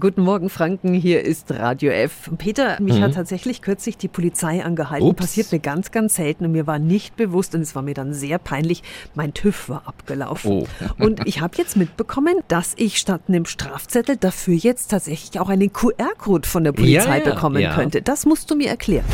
Guten Morgen, Franken. Hier ist Radio F. Peter, mich Mhm. hat tatsächlich kürzlich die Polizei angehalten. Ups. Passiert mir ganz, ganz selten und mir war nicht bewusst und es war mir dann sehr peinlich. Mein TÜV war abgelaufen. Oh. Und ich habe jetzt mitbekommen, dass ich statt einem Strafzettel dafür jetzt tatsächlich auch einen QR-Code von der Polizei Ja, ja, bekommen ja. könnte. Das musst du mir erklären.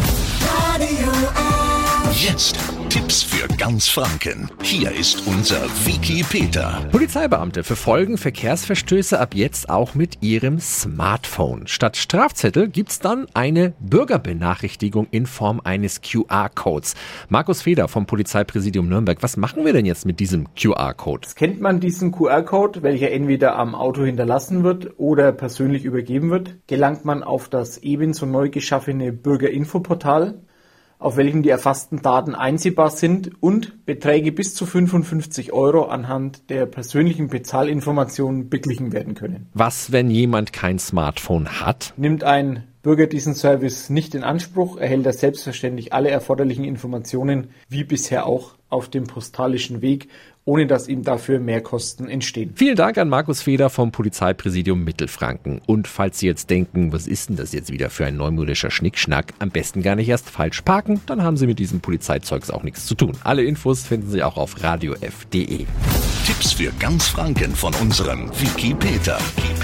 Jetzt Tipps für ganz Franken. Hier ist unser Wiki Peter. Polizeibeamte verfolgen Verkehrsverstöße ab jetzt auch mit ihrem Smartphone. Statt Strafzettel gibt's dann eine Bürgerbenachrichtigung in Form eines QR-Codes. Markus Feder vom Polizeipräsidium Nürnberg, was machen wir denn jetzt mit diesem QR-Code? Kennt man diesen QR-Code, welcher entweder am Auto hinterlassen wird oder persönlich übergeben wird, gelangt man auf das ebenso neu geschaffene Bürgerinfoportal, auf welchem die erfassten Daten einsehbar sind und Beträge bis zu 55 Euro anhand der persönlichen Bezahlinformationen beglichen werden können. Was, wenn jemand kein Smartphone hat? Nimmt ein Bürger diesen Service nicht in Anspruch, erhält er selbstverständlich alle erforderlichen Informationen, wie bisher auch auf dem postalischen Weg, ohne dass ihm dafür Mehrkosten entstehen. Vielen Dank an Markus Feder vom Polizeipräsidium Mittelfranken. Und falls Sie jetzt denken, was ist denn das jetzt wieder für ein neumodischer Schnickschnack, am besten gar nicht erst falsch parken, dann haben Sie mit diesem Polizeizeugs auch nichts zu tun. Alle Infos finden Sie auch auf radiof.de. Tipps für ganz Franken von unserem Wiki Peter. Wiki Peter.